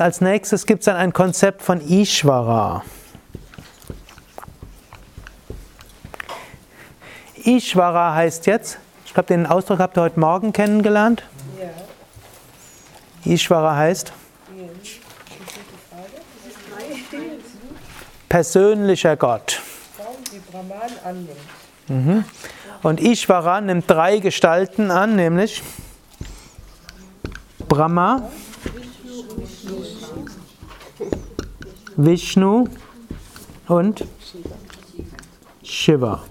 Als nächstes gibt es dann ein Konzept von Ishvara. Ishvara heißt jetzt, ich glaube, den Ausdruck habt ihr heute Morgen kennengelernt. Ja. Ishvara heißt? Persönlicher Gott. Mhm. Und Ishvara nimmt drei Gestalten an, nämlich Brahma, Vishnu und Shiva.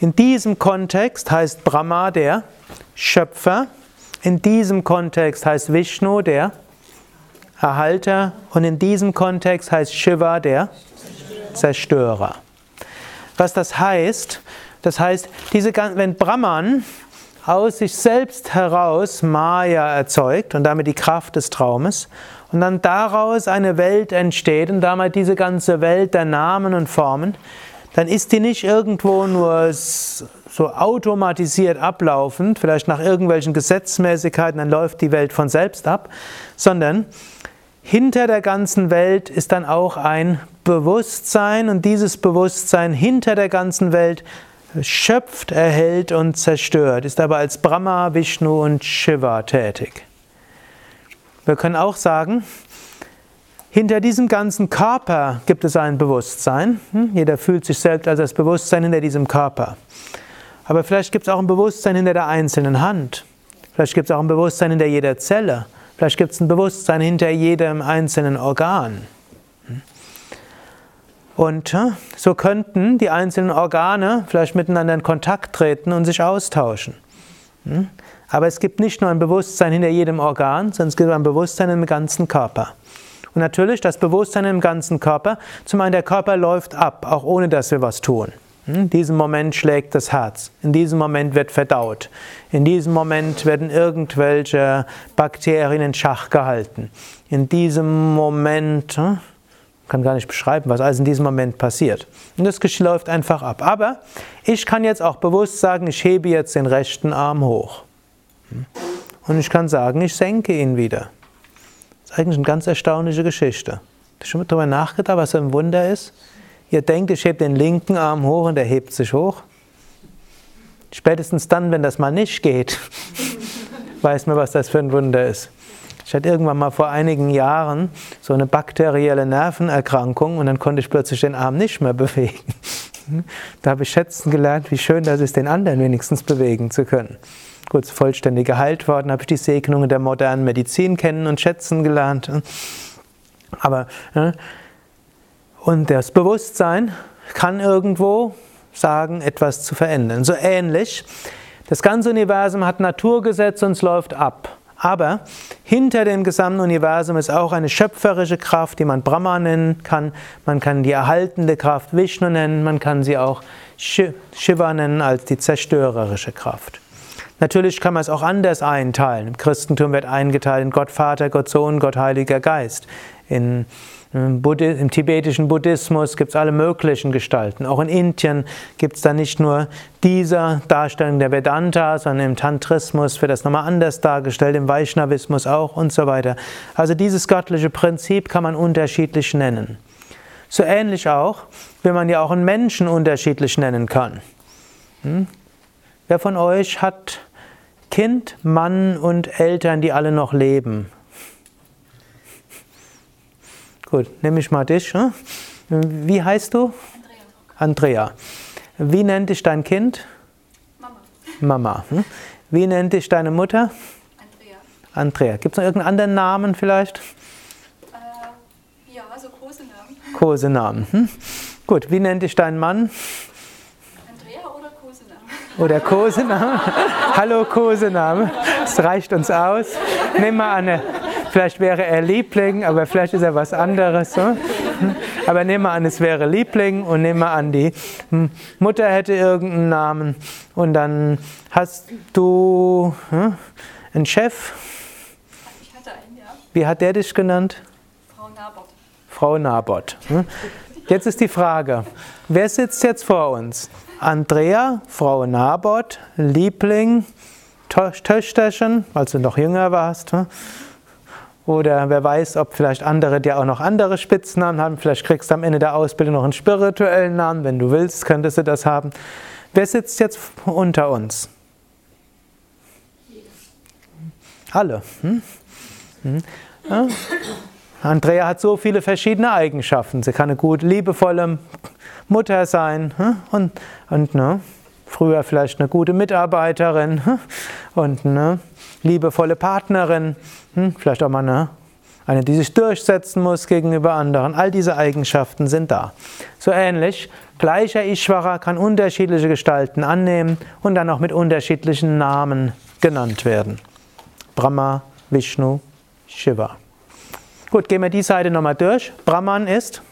In diesem Kontext heißt Brahma der Schöpfer, in diesem Kontext heißt Vishnu der Erhalter und in diesem Kontext heißt Shiva der Zerstörer. Was das heißt, das heißt, diese, wenn Brahman aus sich selbst heraus Maya erzeugt und damit die Kraft des Traumes. Und dann daraus eine Welt entsteht und damit diese ganze Welt der Namen und Formen, dann ist die nicht irgendwo nur so automatisiert ablaufend, vielleicht nach irgendwelchen Gesetzmäßigkeiten, dann läuft die Welt von selbst ab, sondern hinter der ganzen Welt ist dann auch ein Bewusstsein und dieses Bewusstsein hinter der ganzen Welt schöpft, erhält und zerstört, ist aber als Brahma, Vishnu und Shiva tätig. Wir können auch sagen, hinter diesem ganzen Körper gibt es ein Bewusstsein. Hm? Jeder fühlt sich selbst als das Bewusstsein hinter diesem Körper. Aber vielleicht gibt es auch ein Bewusstsein hinter der einzelnen Hand. Vielleicht gibt es auch ein Bewusstsein hinter jeder Zelle. Vielleicht gibt es ein Bewusstsein hinter jedem einzelnen Organ. Und so könnten die einzelnen Organe vielleicht miteinander in Kontakt treten und sich austauschen. Aber es gibt nicht nur ein Bewusstsein hinter jedem Organ, sondern es gibt ein Bewusstsein im ganzen Körper. Und natürlich das Bewusstsein im ganzen Körper. Zum einen, der Körper läuft ab, auch ohne dass wir was tun. In hm? diesem Moment schlägt das Herz. In diesem Moment wird verdaut. In diesem Moment werden irgendwelche Bakterien in Schach gehalten. In diesem Moment, hm, kann gar nicht beschreiben, was alles in diesem Moment passiert. Und das läuft einfach ab. Aber ich kann jetzt auch bewusst sagen, ich hebe jetzt den rechten Arm hoch. Hm? Und ich kann sagen, ich senke ihn wieder. Das ist eigentlich eine ganz erstaunliche Geschichte. Hast du schon mal darüber nachgedacht, was ein Wunder ist? Ihr denkt, ich hebe den linken Arm hoch und er hebt sich hoch. Spätestens dann, wenn das mal nicht geht, weiß man, was das für ein Wunder ist. Ich hatte irgendwann mal vor einigen Jahren so eine bakterielle Nervenerkrankung und dann konnte ich plötzlich den Arm nicht mehr bewegen. Da habe ich schätzen gelernt, wie schön das ist, den anderen wenigstens bewegen zu können. Kurz vollständig geheilt worden, habe ich die Segnungen der modernen Medizin kennen und schätzen gelernt. Aber und das Bewusstsein kann irgendwo sagen, etwas zu verändern. So ähnlich, das ganze Universum hat Naturgesetze und es läuft ab. Aber hinter dem gesamten Universum ist auch eine schöpferische Kraft, die man Brahma nennen kann. Man kann die erhaltende Kraft Vishnu nennen, man kann sie auch Shiva nennen als die zerstörerische Kraft. Natürlich kann man es auch anders einteilen. Im Christentum wird eingeteilt in Gott Vater, Gott Sohn, Gott Heiliger Geist. In im, Im tibetischen Buddhismus gibt es alle möglichen Gestalten. Auch in Indien gibt es da nicht nur diese Darstellung der Vedanta, sondern im Tantrismus wird das nochmal anders dargestellt, im Vaishnavismus auch und so weiter. Also dieses göttliche Prinzip kann man unterschiedlich nennen. So ähnlich auch, wie man ja auch einen Menschen unterschiedlich nennen kann. Hm? Wer von euch hat Kind, Mann und Eltern, die alle noch leben? Gut, nehme ich mal dich. Hm? Wie heißt du? Andrea. Andrea. Wie nennt dich dein Kind? Mama. Mama. Hm? Wie nennt dich deine Mutter? Andrea. Andrea. Gibt es noch irgendeinen anderen Namen vielleicht? Äh, ja, so Kosenamen. Kosenamen. Hm? Gut, wie nennt dich dein Mann? Andrea oder Kosename? Oder Kosename? Hallo Kosename. Das reicht uns aus. Nimm mal eine Vielleicht wäre er Liebling, aber vielleicht ist er was anderes. Aber nehmen wir an, es wäre Liebling und nehmen wir an, die Mutter hätte irgendeinen Namen und dann hast du hm, einen Chef. Ich hatte einen, ja. Wie hat der dich genannt? Frau Nabot. Frau Nabot. Hm. Jetzt ist die Frage, wer sitzt jetzt vor uns? Andrea, Frau Nabot, Liebling, Töchterchen, als du noch jünger warst. Hm? Oder wer weiß, ob vielleicht andere dir auch noch andere Spitznamen haben. Vielleicht kriegst du am Ende der Ausbildung noch einen spirituellen Namen. Wenn du willst, könntest du das haben. Wer sitzt jetzt unter uns? Alle. Hm? Hm? Ja? Andrea hat so viele verschiedene Eigenschaften. Sie kann eine gut liebevolle Mutter sein hm? und, und ne, früher vielleicht eine gute Mitarbeiterin hm? und eine liebevolle Partnerin, hm? vielleicht auch mal eine, eine, die sich durchsetzen muss gegenüber anderen. All diese Eigenschaften sind da. So ähnlich, gleicher Ishvara kann unterschiedliche Gestalten annehmen und dann auch mit unterschiedlichen Namen genannt werden. Brahma, Vishnu, Shiva. Gut, gehen wir die Seite nochmal durch. Brahman ist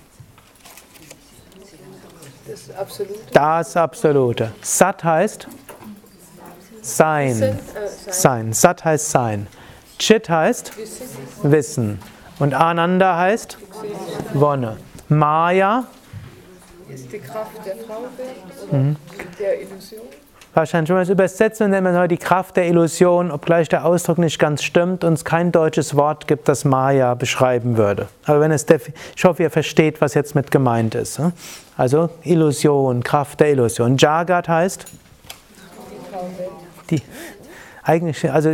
das Absolute. Das Absolute. Sat heißt Sein. Sein. Sat heißt Sein. Chit heißt Wissen. Und Ananda heißt Wonne. Maya ist die Kraft der Frau mhm. der Illusion wahrscheinlich, wenn man es übersetzt, nennt man die Kraft der Illusion, obgleich der Ausdruck nicht ganz stimmt und es kein deutsches Wort gibt, das Maya beschreiben würde. Aber wenn es, ich hoffe, ihr versteht, was jetzt mit gemeint ist. Ne? Also Illusion, Kraft der Illusion. Jagat heißt? Die, eigentlich, also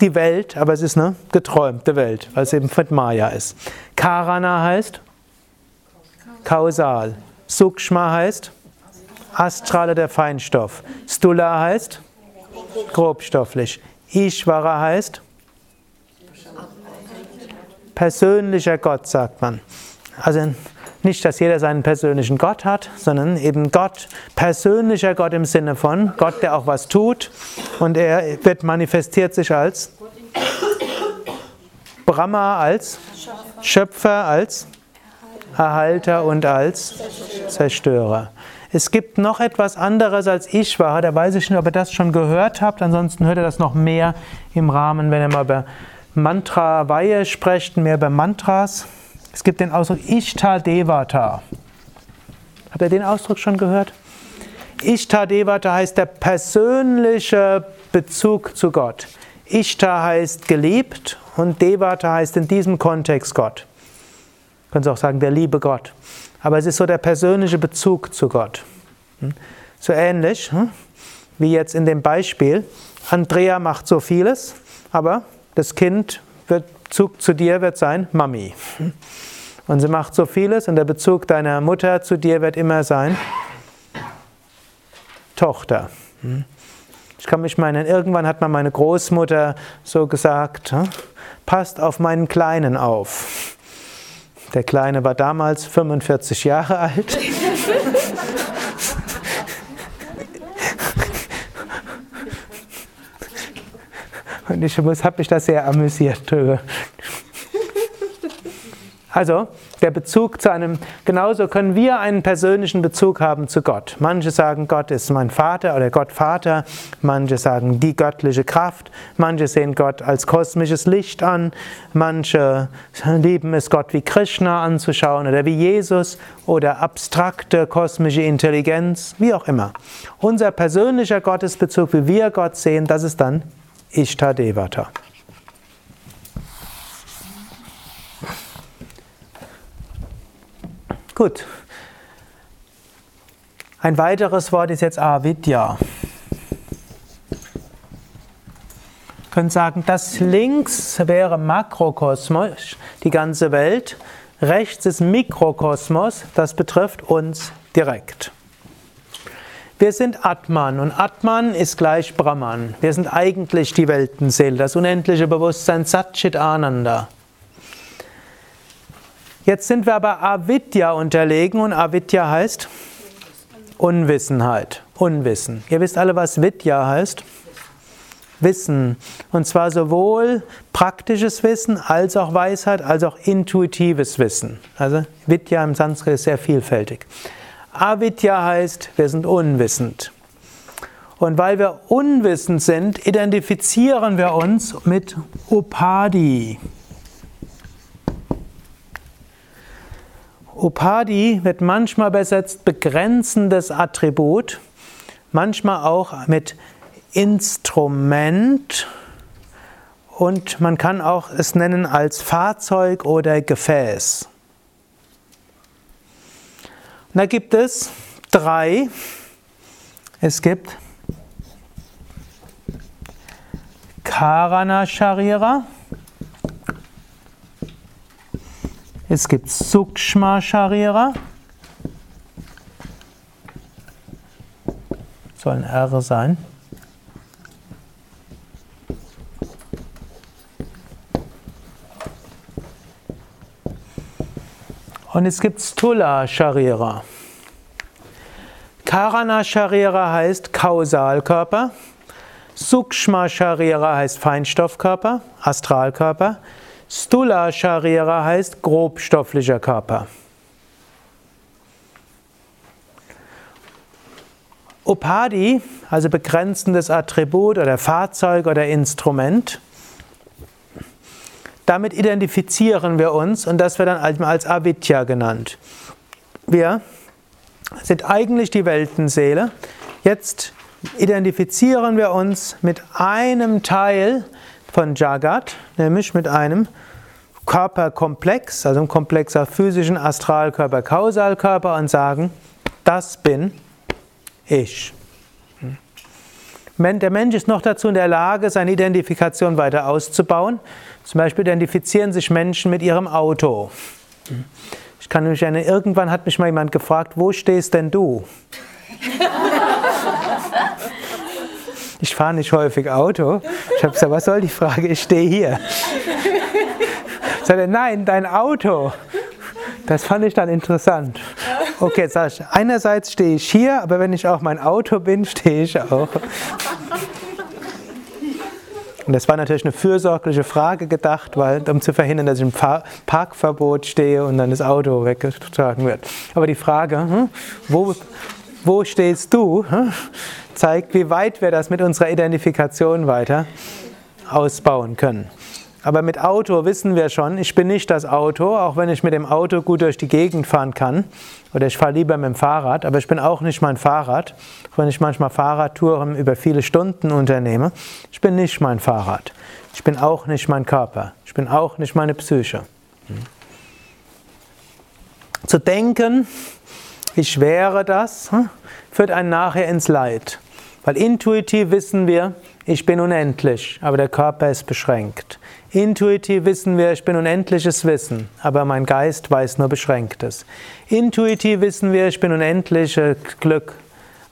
die Welt, aber es ist eine geträumte Welt, weil es eben mit Maya ist. Karana heißt? Kausal. Sukshma heißt? Astrale der Feinstoff. Stula heißt grobstofflich. Ishvara heißt persönlicher Gott, sagt man. Also nicht, dass jeder seinen persönlichen Gott hat, sondern eben Gott, persönlicher Gott im Sinne von Gott, der auch was tut und er wird manifestiert sich als Brahma, als Schöpfer, als Erhalter und als Zerstörer. Es gibt noch etwas anderes als Ishvara, da weiß ich nicht, ob ihr das schon gehört habt, ansonsten hört ihr das noch mehr im Rahmen, wenn ihr mal über Mantra-Weihe sprecht, mehr über Mantras. Es gibt den Ausdruck Ishta Devata. Habt ihr den Ausdruck schon gehört? Ishta Devata heißt der persönliche Bezug zu Gott. Ishta heißt geliebt und Devata heißt in diesem Kontext Gott. Können Sie auch sagen, der liebe Gott aber es ist so der persönliche Bezug zu Gott. Hm? So ähnlich hm? wie jetzt in dem Beispiel. Andrea macht so vieles, aber das Kind wird Bezug zu dir wird sein Mami. Hm? Und sie macht so vieles und der Bezug deiner Mutter zu dir wird immer sein Tochter. Ich kann mich meinen, irgendwann hat mal meine Großmutter so gesagt, passt auf meinen Kleinen auf. Der Kleine war damals 45 Jahre alt. Und ich habe mich da sehr amüsiert drüber. Also, der Bezug zu einem, genauso können wir einen persönlichen Bezug haben zu Gott. Manche sagen, Gott ist mein Vater oder Gott Vater, manche sagen die göttliche Kraft, manche sehen Gott als kosmisches Licht an, manche lieben es, Gott wie Krishna anzuschauen oder wie Jesus oder abstrakte kosmische Intelligenz, wie auch immer. Unser persönlicher Gottesbezug, wie wir Gott sehen, das ist dann Ishtadevata. Gut. Ein weiteres Wort ist jetzt Avidya. Wir können sagen, das links wäre Makrokosmos, die ganze Welt. Rechts ist Mikrokosmos, das betrifft uns direkt. Wir sind Atman und Atman ist gleich Brahman. Wir sind eigentlich die Weltenseele, das unendliche Bewusstsein Satchit Ananda. Jetzt sind wir aber Avidya unterlegen und Avidya heißt Unwissenheit, Unwissen. Ihr wisst alle, was Vidya heißt? Wissen. Und zwar sowohl praktisches Wissen als auch Weisheit, als auch intuitives Wissen. Also Vidya im Sanskrit ist sehr vielfältig. Avidya heißt, wir sind unwissend. Und weil wir unwissend sind, identifizieren wir uns mit Upadi. Upadi wird manchmal besetzt begrenzendes Attribut, manchmal auch mit Instrument und man kann auch es nennen als Fahrzeug oder Gefäß. Da gibt es drei. Es gibt Karana Sharira. Es gibt Sukshma Sharira. Soll ein R sein. Und es gibt Stula Sharira. Karana Sharira heißt Kausalkörper. Sukshma Sharira heißt Feinstoffkörper, Astralkörper. Stula Sharira heißt grobstofflicher Körper. Upadi, also begrenzendes Attribut oder Fahrzeug oder Instrument, damit identifizieren wir uns und das wird dann als Avidya genannt. Wir sind eigentlich die Weltenseele. Jetzt identifizieren wir uns mit einem Teil von Jagat, nämlich mit einem Körperkomplex, also einem komplexer physischen Astralkörper, Kausalkörper und sagen, das bin ich. Der Mensch ist noch dazu in der Lage, seine Identifikation weiter auszubauen. Zum Beispiel identifizieren sich Menschen mit ihrem Auto. Ich kann mich erinnern, irgendwann hat mich mal jemand gefragt, wo stehst denn du? Ich fahre nicht häufig Auto. Ich habe gesagt, was soll die Frage? Ich stehe hier. Ich sagte, nein, dein Auto. Das fand ich dann interessant. Okay, sag ich, einerseits stehe ich hier, aber wenn ich auch mein Auto bin, stehe ich auch. Und das war natürlich eine fürsorgliche Frage gedacht, weil, um zu verhindern, dass ich im Parkverbot stehe und dann das Auto weggetragen wird. Aber die Frage, hm, wo, wo stehst du, hm, zeigt, wie weit wir das mit unserer Identifikation weiter ausbauen können. Aber mit Auto wissen wir schon, ich bin nicht das Auto, auch wenn ich mit dem Auto gut durch die Gegend fahren kann. Oder ich fahre lieber mit dem Fahrrad, aber ich bin auch nicht mein Fahrrad, auch wenn ich manchmal Fahrradtouren über viele Stunden unternehme. Ich bin nicht mein Fahrrad. Ich bin auch nicht mein Körper. Ich bin auch nicht meine Psyche. Zu denken, ich wäre das, hm, führt einen nachher ins Leid. Weil intuitiv wissen wir, ich bin unendlich, aber der Körper ist beschränkt. Intuitiv wissen wir, ich bin unendliches Wissen, aber mein Geist weiß nur Beschränktes. Intuitiv wissen wir, ich bin unendliches Glück,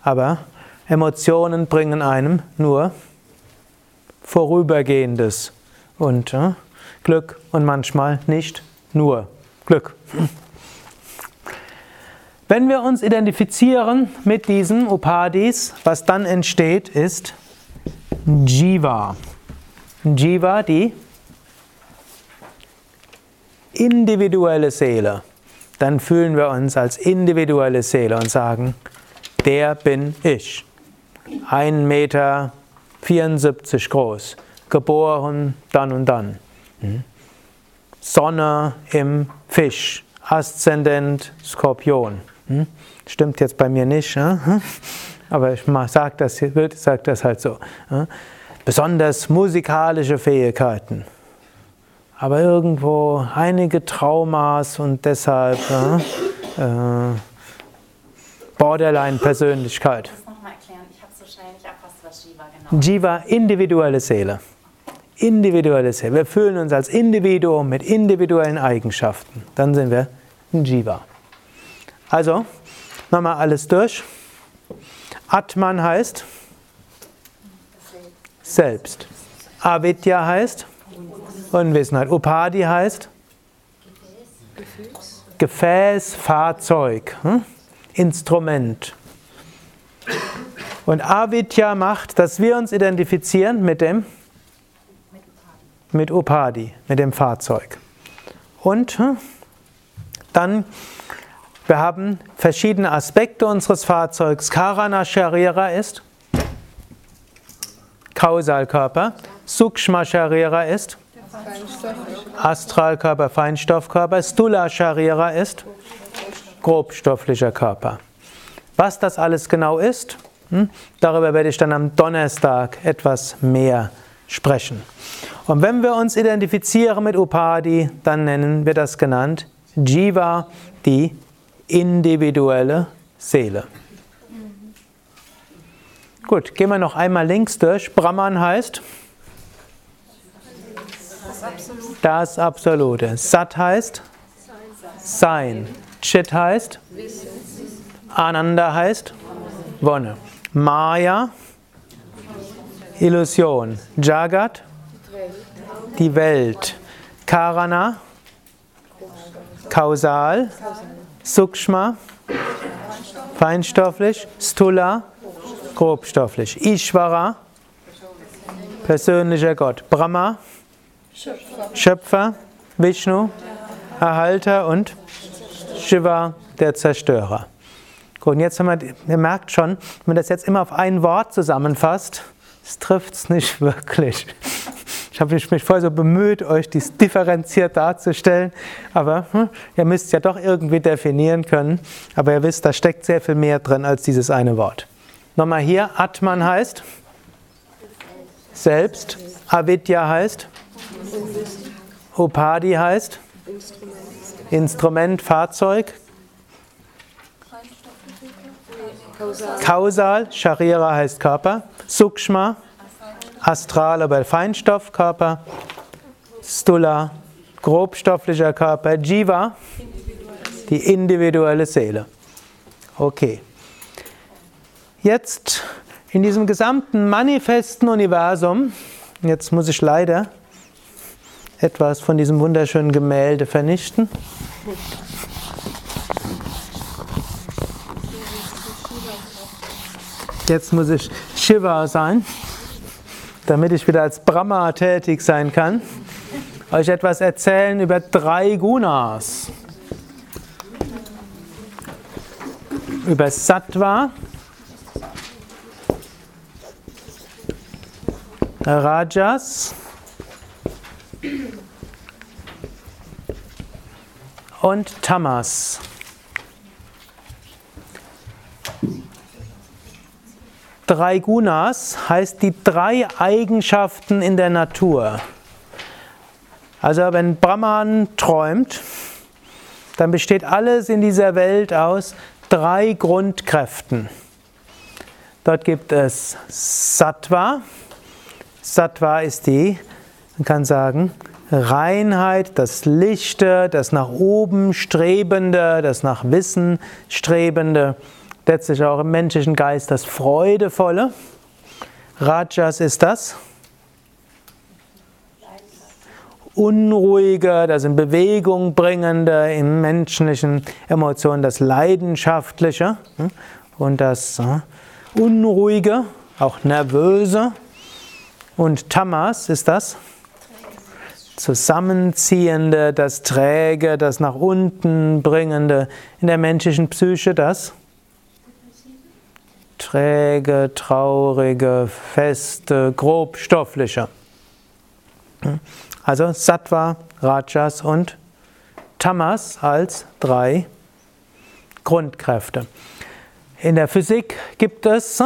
aber Emotionen bringen einem nur Vorübergehendes und äh, Glück und manchmal nicht nur Glück. Wenn wir uns identifizieren mit diesen Upadis, was dann entsteht, ist Jiva. Jiva, die individuelle Seele, dann fühlen wir uns als individuelle Seele und sagen, der bin ich. 1,74 Meter groß, geboren dann und dann. Hm? Sonne im Fisch, Aszendent Skorpion. Hm? Stimmt jetzt bei mir nicht, hm? aber ich sage das, sag das halt so. Besonders musikalische Fähigkeiten aber irgendwo einige Traumas und deshalb äh, äh, Borderline-Persönlichkeit. Jiva, individuelle Seele. Individuelle Seele. Wir fühlen uns als Individuum mit individuellen Eigenschaften. Dann sind wir ein Jiva. Also, nochmal alles durch. Atman heißt selbst. Avidya heißt Unwissenheit. Upadi heißt Gefäß, Gefäß Fahrzeug, hm? Instrument. Und Avidya macht, dass wir uns identifizieren mit dem mit Upadi, mit dem Fahrzeug. Und hm, dann, wir haben verschiedene Aspekte unseres Fahrzeugs. Karana Sharira ist Kausalkörper. Sukshma Sharira ist Astralkörper, Feinstoffkörper. Stula Sharira ist grobstofflicher Körper. Was das alles genau ist, Hm? Darüber werde ich dann am Donnerstag etwas mehr sprechen. Und wenn wir uns identifizieren mit Upadi, dann nennen wir das genannt Jiva, die individuelle Seele. Gut, gehen wir noch einmal links durch. Brahman heißt das Absolute. Sat heißt Sein. Chit heißt Ananda heißt Wonne. Maya Illusion. Jagat die Welt. Karana kausal. Sukshma feinstofflich. Stula grobstofflich. Ishvara persönlicher Gott. Brahma Schöpfer, Vishnu, Erhalter und Shiva, der Zerstörer. Gut, und jetzt haben wir, ihr merkt schon, wenn man das jetzt immer auf ein Wort zusammenfasst, es trifft es nicht wirklich. Ich habe mich voll so bemüht, euch dies differenziert darzustellen, aber hm, ihr müsst ja doch irgendwie definieren können. Aber ihr wisst, da steckt sehr viel mehr drin als dieses eine Wort. Nochmal hier, Atman heißt selbst, Avidya heißt Upadi heißt Instrument, Fahrzeug. Kausal, Sharira heißt Körper. Sukshma, astral, aber Feinstoffkörper. Stula, grobstofflicher Körper. Jiva, die individuelle Seele. Okay. Jetzt in diesem gesamten manifesten Universum, jetzt muss ich leider etwas von diesem wunderschönen Gemälde vernichten. Jetzt muss ich Shiva sein, damit ich wieder als Brahma tätig sein kann. Euch etwas erzählen über drei Gunas. Über Sattva, Rajas und Tamas. Drei Gunas heißt die drei Eigenschaften in der Natur. Also wenn Brahman träumt, dann besteht alles in dieser Welt aus drei Grundkräften. Dort gibt es Sattva. Sattva ist die man kann sagen, Reinheit, das Lichte, das nach oben Strebende, das nach Wissen Strebende, letztlich auch im menschlichen Geist das Freudevolle. Rajas ist das Unruhige, das in Bewegung bringende, im menschlichen Emotionen das Leidenschaftliche hm, und das hm, Unruhige, auch Nervöse. Und Tamas ist das Zusammenziehende, das Träge, das nach unten bringende, in der menschlichen Psyche das träge, traurige, feste, grobstoffliche. Also Sattva, Rajas und Tamas als drei Grundkräfte. In der Physik gibt es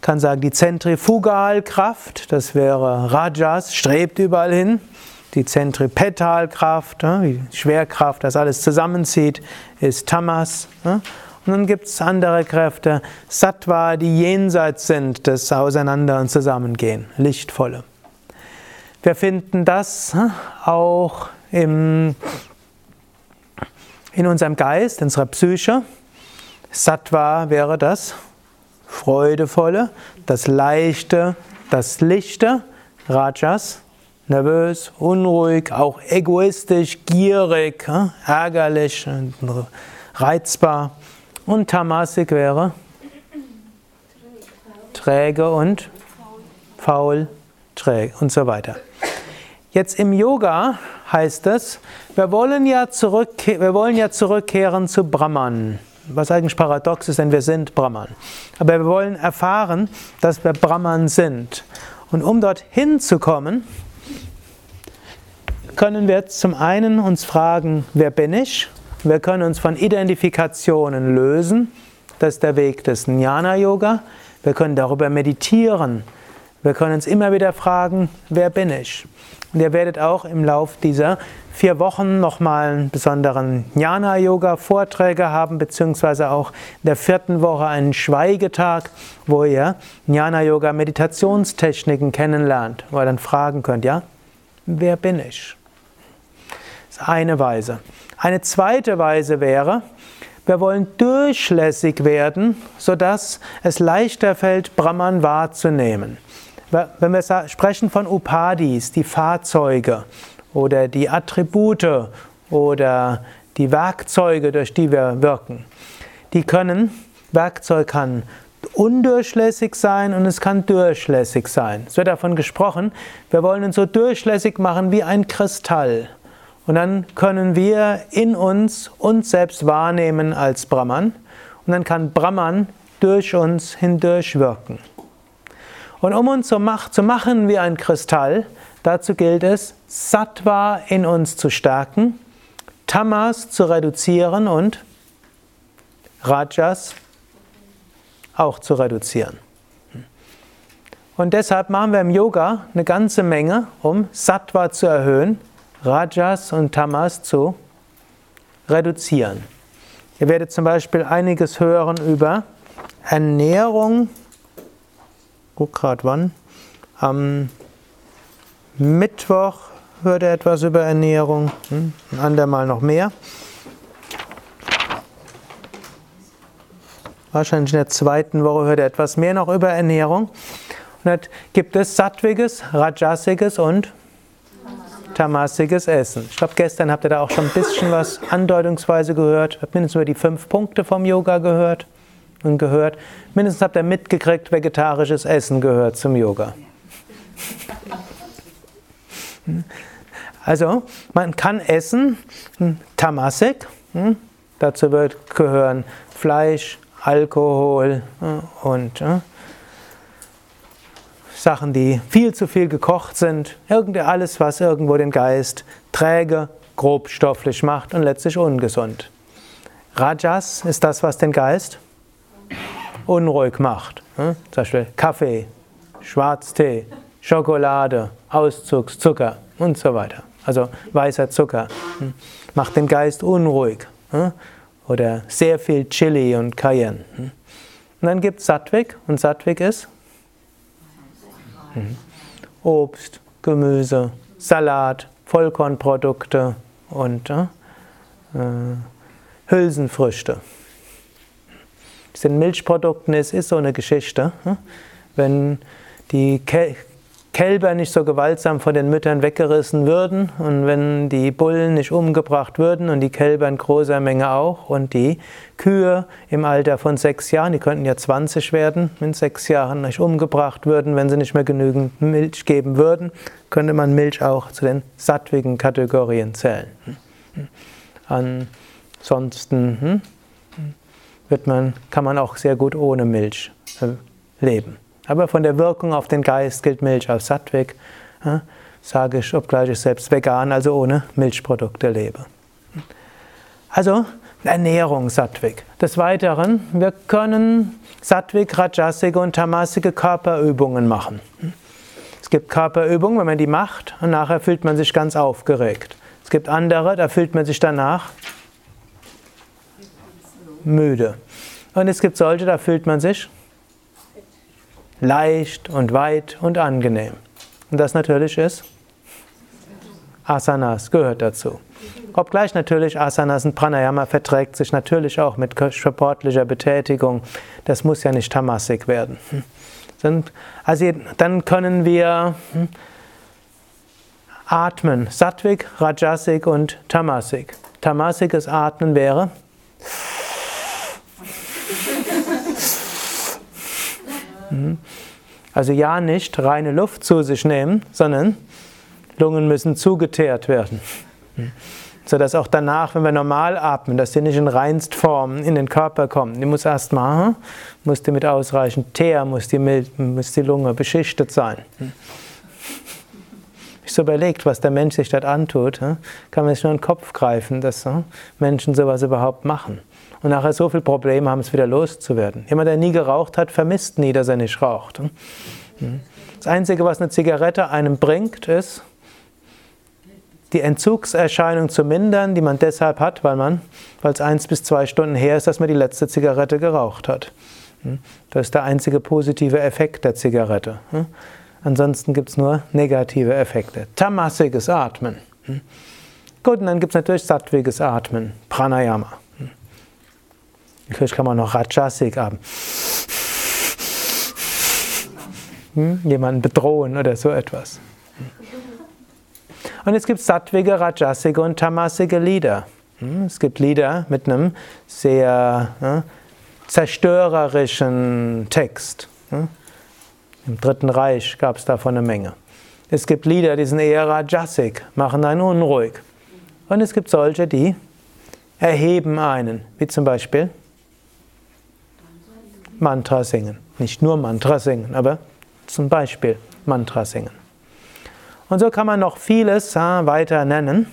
kann sagen, die Zentrifugalkraft, das wäre Rajas, strebt überall hin. Die Zentripetalkraft, die Schwerkraft, das alles zusammenzieht, ist Tamas. Und dann gibt es andere Kräfte, Sattva, die jenseits sind des Auseinander- und Zusammengehen, lichtvolle. Wir finden das auch im, in unserem Geist, in unserer Psyche. Sattva wäre das freudevolle, das leichte, das lichte, Rajas, nervös, unruhig, auch egoistisch, gierig, ärgerlich, reizbar. Und Tamasik wäre träge und faul, träge und so weiter. Jetzt im Yoga heißt es, wir wollen ja, wir wollen ja zurückkehren zu Brahman was eigentlich paradox ist, denn wir sind Brahman. Aber wir wollen erfahren, dass wir Brahman sind. Und um dorthin zu kommen, können wir zum einen uns fragen, wer bin ich? Wir können uns von Identifikationen lösen Das ist der Weg des Jnana Yoga. Wir können darüber meditieren. Wir können uns immer wieder fragen, wer bin ich? Und ihr werdet auch im Lauf dieser vier Wochen nochmal einen besonderen Jnana-Yoga-Vorträge haben, beziehungsweise auch in der vierten Woche einen Schweigetag, wo ihr Jnana-Yoga-Meditationstechniken kennenlernt, wo ihr dann fragen könnt, ja, wer bin ich? Das ist eine Weise. Eine zweite Weise wäre, wir wollen durchlässig werden, sodass es leichter fällt, Brahman wahrzunehmen. Wenn wir sprechen von Upadis, die Fahrzeuge oder die Attribute oder die Werkzeuge, durch die wir wirken, die können, Werkzeug kann undurchlässig sein und es kann durchlässig sein. Es wird davon gesprochen, wir wollen uns so durchlässig machen wie ein Kristall. Und dann können wir in uns uns selbst wahrnehmen als Brahman und dann kann Brahman durch uns hindurch wirken. Und um uns so zu machen wie ein Kristall, dazu gilt es, Sattva in uns zu stärken, Tamas zu reduzieren und Rajas auch zu reduzieren. Und deshalb machen wir im Yoga eine ganze Menge, um Sattva zu erhöhen, Rajas und Tamas zu reduzieren. Ihr werdet zum Beispiel einiges hören über Ernährung guck gerade wann. Am Mittwoch hört er etwas über Ernährung, hm? ein andermal noch mehr. Wahrscheinlich in der zweiten Woche hört er etwas mehr noch über Ernährung. Und dann gibt es sattwiges, rajasiges und tamasiges Essen. Ich glaube, gestern habt ihr da auch schon ein bisschen was andeutungsweise gehört. Habt mindestens über die fünf Punkte vom Yoga gehört und gehört. Mindestens habt ihr mitgekriegt, vegetarisches Essen gehört zum Yoga. Also, man kann essen, hm, Tamasik, hm, dazu wird gehören Fleisch, Alkohol hm, und Sachen, die viel zu viel gekocht sind, alles, was irgendwo den Geist träge, grobstofflich macht und letztlich ungesund. Rajas ist das, was den Geist unruhig macht. Zum Beispiel Kaffee, Schwarztee, Schokolade, Auszugszucker und so weiter. Also weißer Zucker hm? macht den Geist unruhig. Hm? Oder sehr viel Chili und Cayenne. Und dann gibt es Sattvik und Sattvik ist Obst, Gemüse, Salat, Vollkornprodukte und äh, Hülsenfrüchte es in Milchprodukten ist, ist so eine Geschichte. Hm? Wenn die Kälber nicht so gewaltsam von den Müttern weggerissen würden und wenn die Bullen nicht umgebracht würden und die Kälber in großer Menge auch und die Kühe im Alter von sechs Jahren, die könnten ja 20 werden, in sechs Jahren nicht umgebracht würden, wenn sie nicht mehr genügend Milch geben würden, könnte man Milch auch zu den sattwigen Kategorien zählen. Ansonsten hm? wird man, kann man auch sehr gut ohne Milch äh, leben. Aber von der Wirkung auf den Geist gilt Milch als Sattweg, äh, sage ich, obgleich ich selbst vegan, also ohne Milchprodukte lebe. Also Ernährung Sattwig. Des Weiteren, wir können Sattwig, Rajasige und Tamasige Körperübungen machen. Es gibt Körperübungen, wenn man die macht und nachher fühlt man sich ganz aufgeregt. Es gibt andere, da fühlt man sich danach müde. Und es gibt solche, da fühlt man sich leicht und weit und angenehm. Und das natürlich ist Asanas, gehört dazu. Obgleich natürlich Asanas und Pranayama verträgt sich natürlich auch mit sportlicher Betätigung. Das muss ja nicht tamasik werden. Also dann können wir hm, atmen. Sattvik, Rajasik und Tamasik. Tamasiges Atmen wäre Also ja, nicht reine Luft zu sich nehmen, sondern Lungen müssen zugeteert werden. Mhm. Sodass auch danach, wenn wir normal atmen, dass die nicht in Reinstform in den Körper kommen. Die muss erstmal, hm, muss die mit ausreichend Teer, muss die, muss die Lunge beschichtet sein. Mhm. Ich so überlegt, was der Mensch sich dort antut, hm, kann man sich nur in den Kopf greifen, dass hm, Menschen sowas überhaupt machen. Und nachher so viele Probleme haben, es wieder loszuwerden. Jemand, der nie geraucht hat, vermisst nie, dass er nicht raucht. Hm? Hm? Das Einzige, was eine Zigarette einem bringt, ist, die Entzugserscheinung zu mindern, die man deshalb hat, weil man, weil es eins bis zwei Stunden her ist, dass man die letzte Zigarette geraucht hat. Hm? Das ist der einzige positive Effekt der Zigarette. Ansonsten gibt es nur negative Effekte. Tamasiges Atmen. Gut, und dann gibt es natürlich sattwiges Atmen, Pranayama. Natürlich kann man noch Rajasik haben. Jemanden bedrohen oder so etwas. Und es gibt sattwige, rajasige und tamasige Lieder. Hm, es gibt Lieder mit einem sehr ne, zerstörerischen Text. Hm. Im Dritten Reich gab es davon eine Menge. Es gibt Lieder, die sind eher rajasik, machen einen unruhig. Und es gibt solche, die erheben einen, wie zum Beispiel Mantra singen. Nicht nur Mantra singen, aber zum Beispiel Mantra singen. Und so kann man noch vieles weiter nennen.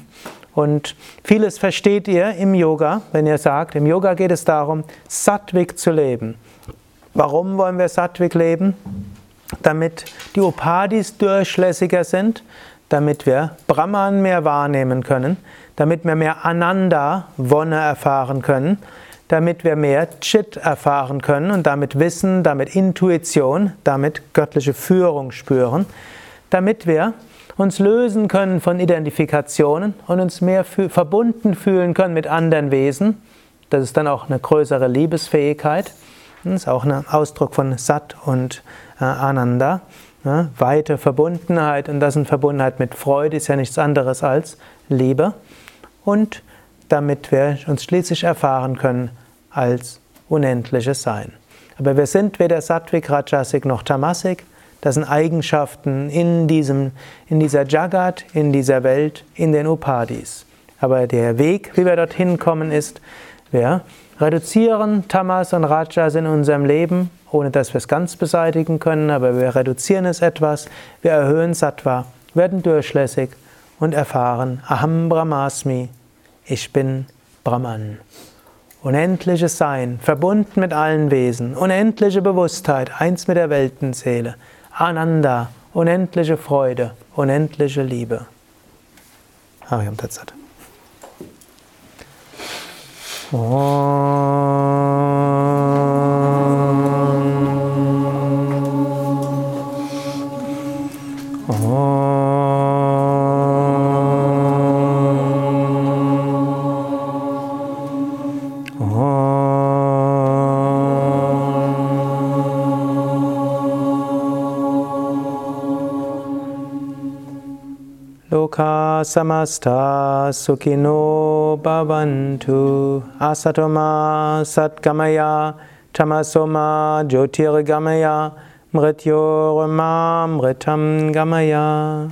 Und vieles versteht ihr im Yoga, wenn ihr sagt, im Yoga geht es darum, Sattvik zu leben. Warum wollen wir Sattvik leben? Damit die Upadis durchlässiger sind, damit wir Brahman mehr wahrnehmen können, damit wir mehr Ananda, Wonne erfahren können, damit wir mehr Chit erfahren können und damit Wissen, damit Intuition, damit göttliche Führung spüren, damit wir uns lösen können von Identifikationen und uns mehr verbunden fühlen können mit anderen Wesen. Das ist dann auch eine größere Liebesfähigkeit. Das ist auch ein Ausdruck von Sat und äh, Ananda. Ja, weite Verbundenheit und das in Verbundenheit mit Freude ist ja nichts anderes als Liebe. Und damit wir uns schließlich erfahren können als unendliches Sein. Aber wir sind weder Sattvic, Rajasik noch Tamasik. Das sind Eigenschaften in, diesem, in dieser Jagat, in dieser Welt, in den Upadis. Aber der Weg, wie wir dorthin kommen, ist, wir reduzieren Tamas und Rajas in unserem Leben, ohne dass wir es ganz beseitigen können, aber wir reduzieren es etwas, wir erhöhen Sattva, werden durchlässig und erfahren Aham Brahmasmi, ich bin Brahman. Unendliches Sein, verbunden mit allen Wesen, unendliche Bewusstheit, eins mit der Weltenseele. Ananda, unendliche Freude, unendliche Liebe. Hariam Tatsat. Samasta sukino bhavantu asatoma satgamaya tamasoma jyotirgamaya mrityorma mritam gamaya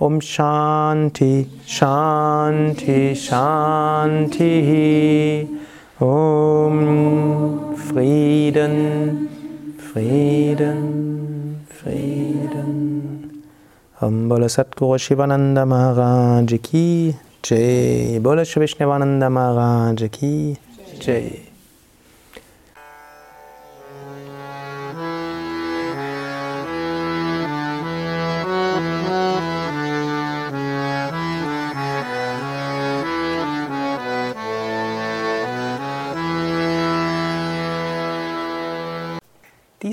Om Shanti Shanti Shanti Om Frieden Frieden Frieden हम बोलो सतगुरु शिवानंद महाराज की जय बोलो श्री विष्णवानंद महाराज की जय